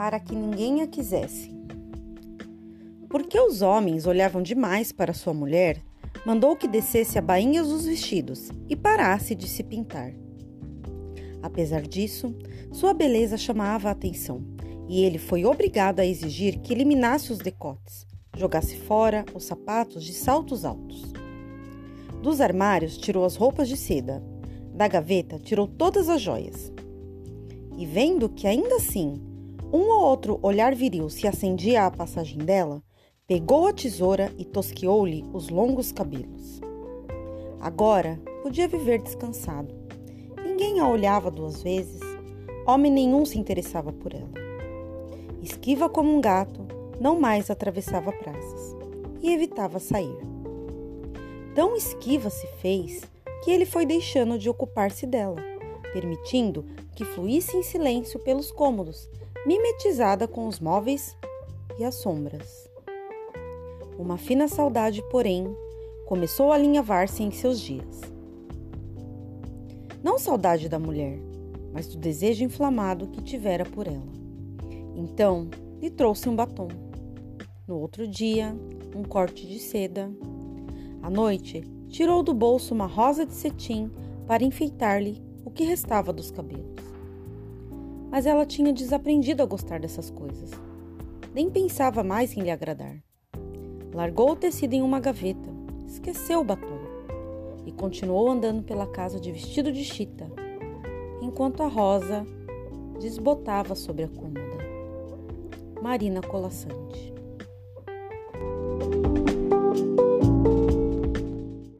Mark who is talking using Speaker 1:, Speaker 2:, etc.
Speaker 1: para que ninguém a quisesse. Porque os homens olhavam demais para sua mulher, mandou que descesse a bainha dos vestidos e parasse de se pintar. Apesar disso, sua beleza chamava a atenção e ele foi obrigado a exigir que eliminasse os decotes, jogasse fora os sapatos de saltos altos. Dos armários tirou as roupas de seda, da gaveta tirou todas as joias. E vendo que ainda assim um ou outro olhar viril se acendia à passagem dela, pegou a tesoura e tosqueou-lhe os longos cabelos. Agora podia viver descansado. Ninguém a olhava duas vezes, homem nenhum se interessava por ela. Esquiva como um gato, não mais atravessava praças e evitava sair. Tão esquiva se fez que ele foi deixando de ocupar-se dela, permitindo que fluísse em silêncio pelos cômodos, mimetizada com os móveis e as sombras. Uma fina saudade, porém, começou a alinhavar-se em seus dias. Não saudade da mulher, mas do desejo inflamado que tivera por ela. Então, lhe trouxe um batom. No outro dia, um corte de seda. À noite, tirou do bolso uma rosa de cetim para enfeitar-lhe o que restava dos cabelos. Mas ela tinha desaprendido a gostar dessas coisas. Nem pensava mais em lhe agradar. Largou o tecido em uma gaveta, esqueceu o batom e continuou andando pela casa de vestido de chita, enquanto a rosa desbotava sobre a cômoda. Marina Colassante.